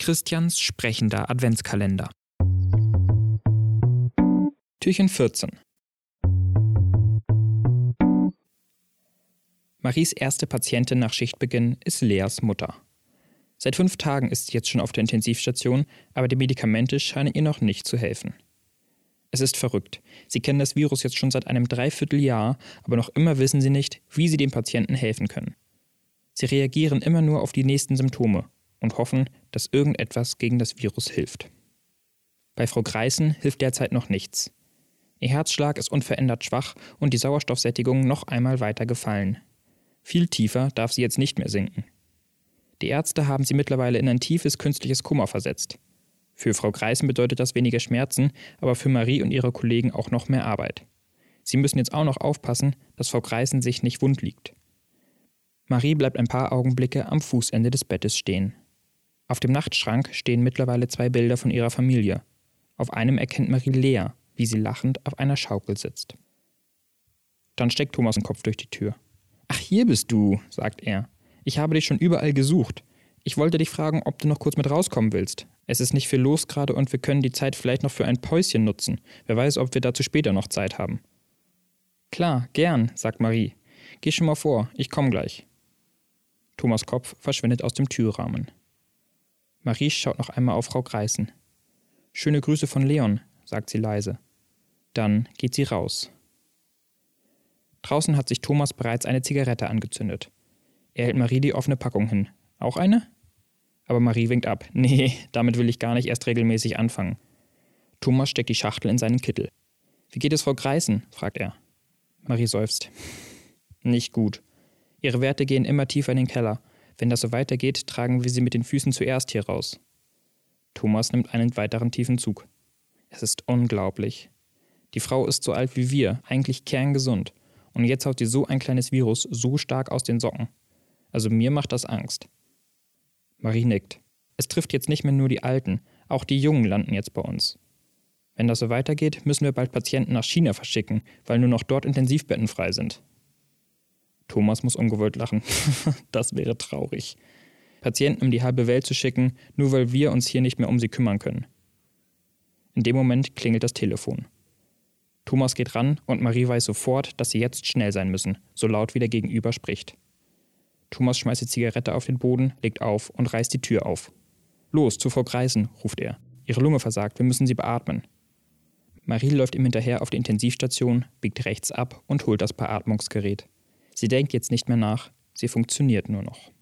Christians sprechender Adventskalender. Türchen 14. Maries erste Patientin nach Schichtbeginn ist Leas Mutter. Seit fünf Tagen ist sie jetzt schon auf der Intensivstation, aber die Medikamente scheinen ihr noch nicht zu helfen. Es ist verrückt. Sie kennen das Virus jetzt schon seit einem Dreivierteljahr, aber noch immer wissen sie nicht, wie sie dem Patienten helfen können. Sie reagieren immer nur auf die nächsten Symptome und hoffen, dass irgendetwas gegen das Virus hilft. Bei Frau Greißen hilft derzeit noch nichts. Ihr Herzschlag ist unverändert schwach und die Sauerstoffsättigung noch einmal weiter gefallen. Viel tiefer darf sie jetzt nicht mehr sinken. Die Ärzte haben sie mittlerweile in ein tiefes künstliches Kummer versetzt. Für Frau Greißen bedeutet das weniger Schmerzen, aber für Marie und ihre Kollegen auch noch mehr Arbeit. Sie müssen jetzt auch noch aufpassen, dass Frau Greißen sich nicht wund liegt. Marie bleibt ein paar Augenblicke am Fußende des Bettes stehen. Auf dem Nachtschrank stehen mittlerweile zwei Bilder von ihrer Familie. Auf einem erkennt Marie Lea, wie sie lachend auf einer Schaukel sitzt. Dann steckt Thomas den Kopf durch die Tür. Ach, hier bist du, sagt er. Ich habe dich schon überall gesucht. Ich wollte dich fragen, ob du noch kurz mit rauskommen willst. Es ist nicht viel los gerade und wir können die Zeit vielleicht noch für ein Päuschen nutzen. Wer weiß, ob wir dazu später noch Zeit haben. Klar, gern, sagt Marie. Geh schon mal vor, ich komm gleich. Thomas Kopf verschwindet aus dem Türrahmen. Marie schaut noch einmal auf Frau Greißen. Schöne Grüße von Leon, sagt sie leise. Dann geht sie raus. Draußen hat sich Thomas bereits eine Zigarette angezündet. Er hält Marie die offene Packung hin. Auch eine? Aber Marie winkt ab. Nee, damit will ich gar nicht erst regelmäßig anfangen. Thomas steckt die Schachtel in seinen Kittel. Wie geht es Frau Greißen? fragt er. Marie seufzt. Nicht gut. Ihre Werte gehen immer tiefer in den Keller. Wenn das so weitergeht, tragen wir sie mit den Füßen zuerst hier raus. Thomas nimmt einen weiteren tiefen Zug. Es ist unglaublich. Die Frau ist so alt wie wir, eigentlich kerngesund. Und jetzt haut sie so ein kleines Virus so stark aus den Socken. Also mir macht das Angst. Marie nickt. Es trifft jetzt nicht mehr nur die Alten, auch die Jungen landen jetzt bei uns. Wenn das so weitergeht, müssen wir bald Patienten nach China verschicken, weil nur noch dort Intensivbetten frei sind. Thomas muss ungewollt lachen. das wäre traurig. Patienten um die halbe Welt zu schicken, nur weil wir uns hier nicht mehr um sie kümmern können. In dem Moment klingelt das Telefon. Thomas geht ran und Marie weiß sofort, dass sie jetzt schnell sein müssen, so laut wie der Gegenüber spricht. Thomas schmeißt die Zigarette auf den Boden, legt auf und reißt die Tür auf. Los, zu Frau Greisen, ruft er. Ihre Lunge versagt, wir müssen sie beatmen. Marie läuft ihm hinterher auf die Intensivstation, biegt rechts ab und holt das Beatmungsgerät. Sie denkt jetzt nicht mehr nach, sie funktioniert nur noch.